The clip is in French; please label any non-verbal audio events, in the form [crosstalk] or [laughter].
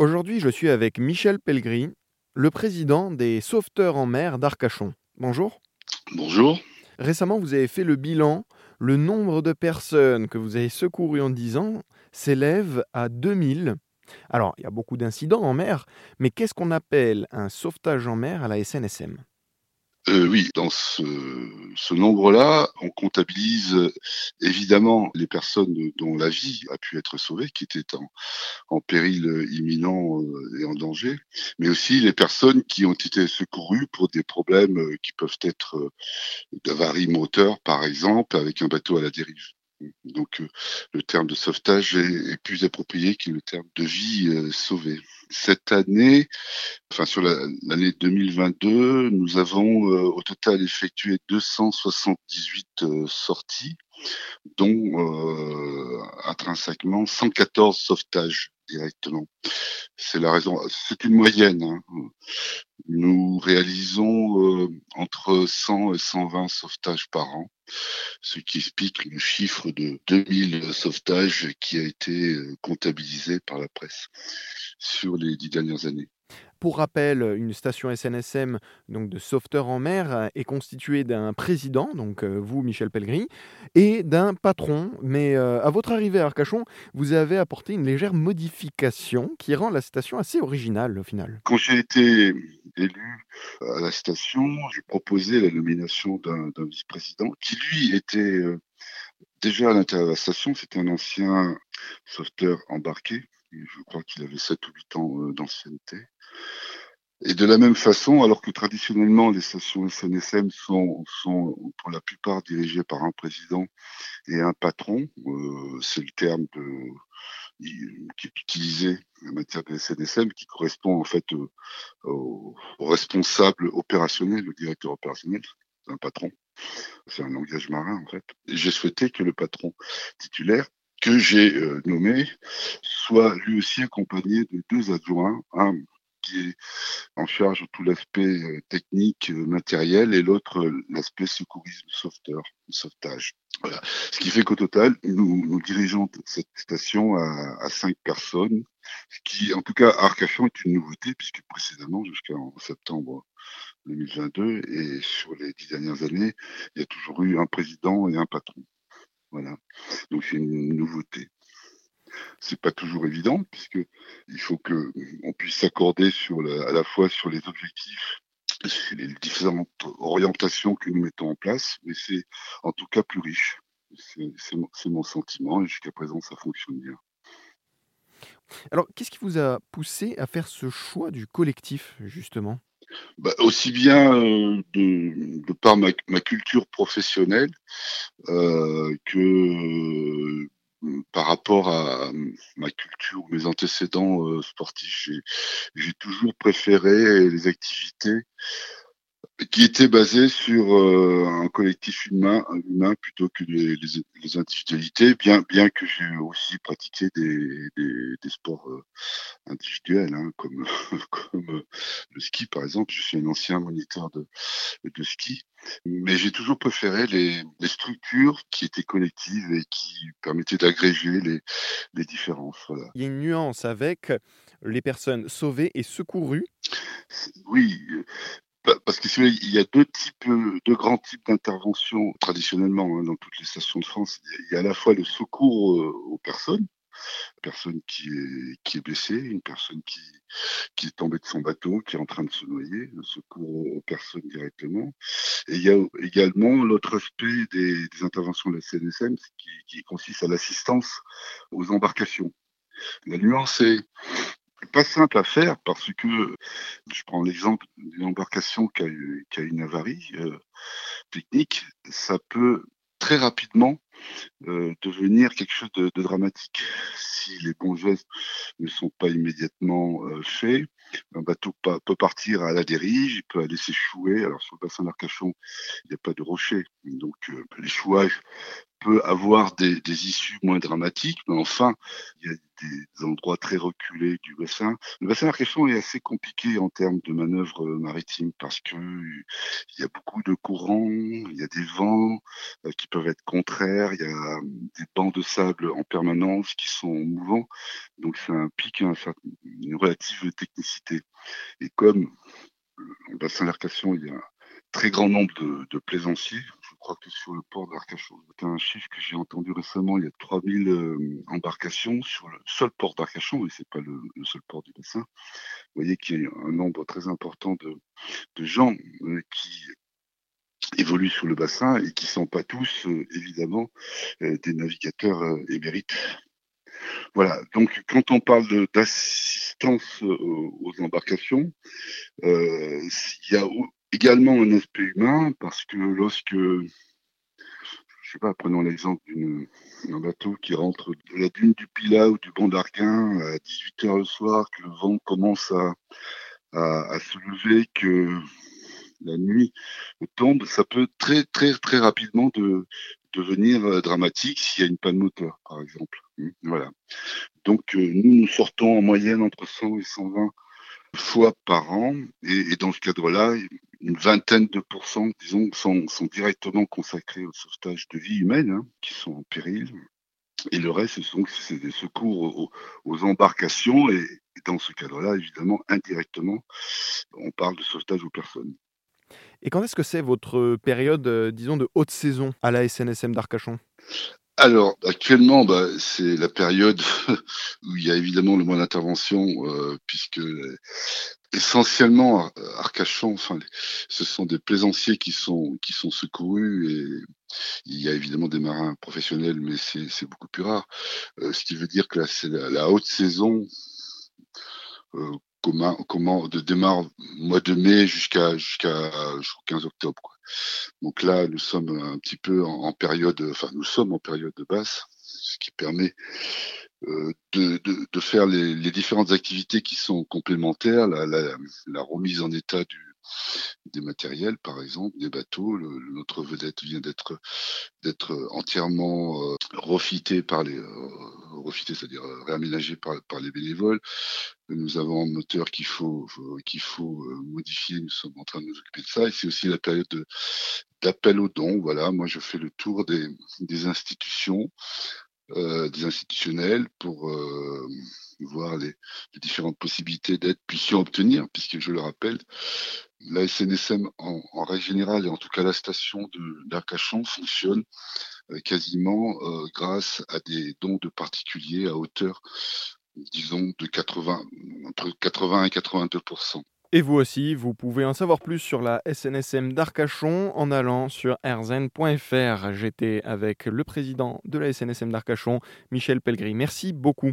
Aujourd'hui, je suis avec Michel Pellegrin, le président des sauveteurs en mer d'Arcachon. Bonjour. Bonjour. Récemment, vous avez fait le bilan. Le nombre de personnes que vous avez secourues en 10 ans s'élève à 2000. Alors, il y a beaucoup d'incidents en mer, mais qu'est-ce qu'on appelle un sauvetage en mer à la SNSM euh, oui, dans ce, nombre-là, on comptabilise euh, évidemment les personnes dont la vie a pu être sauvée, qui étaient en, en péril imminent euh, et en danger, mais aussi les personnes qui ont été secourues pour des problèmes qui peuvent être d'avarie moteur, par exemple, avec un bateau à la dérive. Donc le terme de sauvetage est, plus approprié que le terme de vie sauvée cette année, enfin sur l'année 2022, nous avons euh, au total effectué 278 euh, sorties, dont euh, intrinsèquement 114 sauvetages directement. C'est la raison. C'est une moyenne. Hein. Nous réalisons entre 100 et 120 sauvetages par an, ce qui explique le chiffre de 2000 sauvetages qui a été comptabilisé par la presse sur les dix dernières années. Pour rappel, une station SNSM donc de sauveteurs en mer est constituée d'un président, donc euh, vous Michel Pellegrini, et d'un patron. Mais euh, à votre arrivée à Arcachon, vous avez apporté une légère modification qui rend la station assez originale au final. Quand j'ai été élu à la station, j'ai proposé la nomination d'un vice-président qui lui était euh, déjà à l'intérieur de la station, c'était un ancien sauveteur embarqué je crois qu'il avait 7 ou 8 ans euh, d'ancienneté. Et de la même façon, alors que traditionnellement les stations SNSM sont, sont pour la plupart dirigées par un président et un patron, euh, c'est le terme de, qui est utilisé en matière de SNSM, qui correspond en fait au, au, responsable opérationnel, le directeur opérationnel, un patron. C'est un langage marin en fait. J'ai souhaité que le patron titulaire que j'ai euh, nommé soit lui aussi accompagné de deux adjoints, un qui est en charge de tout l'aspect euh, technique, euh, matériel, et l'autre l'aspect secourisme sauveteur, sauvetage. Voilà. Ce qui fait qu'au total, nous, nous dirigeons cette station à, à, cinq personnes, ce qui, en tout cas, à Arcachon est une nouveauté, puisque précédemment, jusqu'en septembre 2022, et sur les dix dernières années, il y a toujours eu un président et un patron. Voilà. Donc c'est une nouveauté. C'est pas toujours évident puisque il faut que on puisse s'accorder sur à la fois sur les objectifs, sur les différentes orientations que nous mettons en place, mais c'est en tout cas plus riche. C'est mon, mon, sentiment et jusqu'à présent ça fonctionne bien. Alors, qu'est-ce qui vous a poussé à faire ce choix du collectif, justement? Bah, aussi bien euh, de, par ma, culture professionnelle euh, que euh, par rapport à ma culture, mes antécédents sportifs. J'ai toujours préféré les activités qui était basé sur un collectif humain, plutôt que les, individualités, bien, bien que j'ai aussi pratiqué des sports euh, individuels, hein, comme, [laughs] comme le ski par exemple. Je suis un ancien moniteur de, de ski, mais j'ai toujours préféré les, les, structures qui étaient collectives et qui permettaient d'agréger les, les différences. Voilà. Il y a une nuance avec les personnes sauvées et secourues. Oui, parce que il y a deux types, deux grands types d'interventions traditionnellement hein, dans toutes les stations de France. Il y a à la fois le secours euh, aux personnes, personne qui est qui est blessée, une personne qui qui est tombée de son bateau, qui est en train de se noyer, le secours aux personnes directement. Et il y a également l'autre aspect des, interventions de la CNSM qui, consiste à l'assistance aux embarcations. La nuance est pas simple à faire parce que je prends l'exemple d'une embarcation qui a, qui a, une avarie euh, technique, ça peut très rapidement euh, devenir quelque chose de, dramatique. Si les bons gestes ne sont pas immédiatement euh, faits, un bateau peut partir à la dérive, il peut aller s'échouer. Alors sur le bassin d'Arcachon, il n'y a pas de rocher, donc euh, l'échouage peut avoir des, issues moins dramatiques, mais enfin, il y a des endroits très reculés du bassin. Le bassin d'Arcachon est assez compliqué en termes de manœuvres maritimes parce que il y a beaucoup de courants, il y a des vents qui peuvent être contraires il y a des bancs de sable en permanence qui sont mouvants. Donc, ça implique une relative technicité. Et comme le bassin d'Arcachon, il y a un très grand nombre de, plaisanciers. Je crois que sur le port d'Arcachon, c'est un chiffre que j'ai entendu récemment, il y a 3000 euh, embarcations sur le seul port d'Arcachon, et c'est pas le, seul port du bassin. Vous voyez qu'il y a un nombre très important de, gens euh, qui évoluent sur le bassin et qui sont pas tous, euh, évidemment, des navigateurs émérites. Voilà, donc quand on parle d'assistance aux embarcations, il y a également un aspect humain parce que lorsque, je sais pas, prenons l'exemple d'un bateau qui rentre de la dune du Pilat ou du Banc d'Arguin à 18h le soir, que le vent commence à, se lever, que la nuit tombe, ça peut très très très rapidement de, devenir euh, dramatique s'il y a une panne moteur, par exemple. Voilà. Donc euh, nous, nous sortons en moyenne entre 100 et 120 fois par an. Et, dans ce cadre-là, une vingtaine de pourcents, disons, sont, directement consacrés au sauvetage de vies humaines hein, qui sont en péril. Et le reste, ce sont des secours aux, embarcations. Et, dans ce cadre-là, évidemment, indirectement, on parle de sauvetage aux personnes. Et quand est-ce que c'est votre période, euh, disons, de haute saison à la SNSM d'Arcachon? Alors, actuellement, bah, c'est la période [laughs] où il y a évidemment le moins d'intervention, euh, puisque essentiellement Arcachon, enfin, ce sont des plaisanciers qui sont qui sont secourus et il y a évidemment des marins professionnels, mais c'est beaucoup plus rare. Euh, ce qui veut dire que là, c'est la, haute saison. Euh, comment, comment de démarre mois de mai jusqu'à jusqu'à 15 octobre. Quoi. Donc là, nous sommes un petit peu en, période, enfin nous sommes en période de basse, ce qui permet euh, de, faire les, différentes activités qui sont complémentaires, la remise en état du, des matériels, par exemple, des bateaux. Notre vedette vient d'être entièrement euh, par les euh, c'est-à-dire euh, réaménagé par, les bénévoles. Nous avons un moteur qu'il faut qu'il faut euh, modifier. Nous sommes en train de nous occuper de ça. Et c'est aussi la période d'appel aux dons. Voilà, moi je fais le tour des, institutions des institutionnels pour voir les, les, différentes possibilités d'aide puissions obtenir, puisque je le rappelle, la SNSM en, règle générale et en tout cas la station d'Arcachon fonctionne euh, quasiment euh, grâce à des dons de particuliers à hauteur, disons, de 80, entre 80 et 82% et vous aussi, vous pouvez en savoir plus sur la SNSM d'Arcachon en allant sur erzen.fr. J'étais avec le président de la SNSM d'Arcachon, Michel Pellegrini. Merci beaucoup.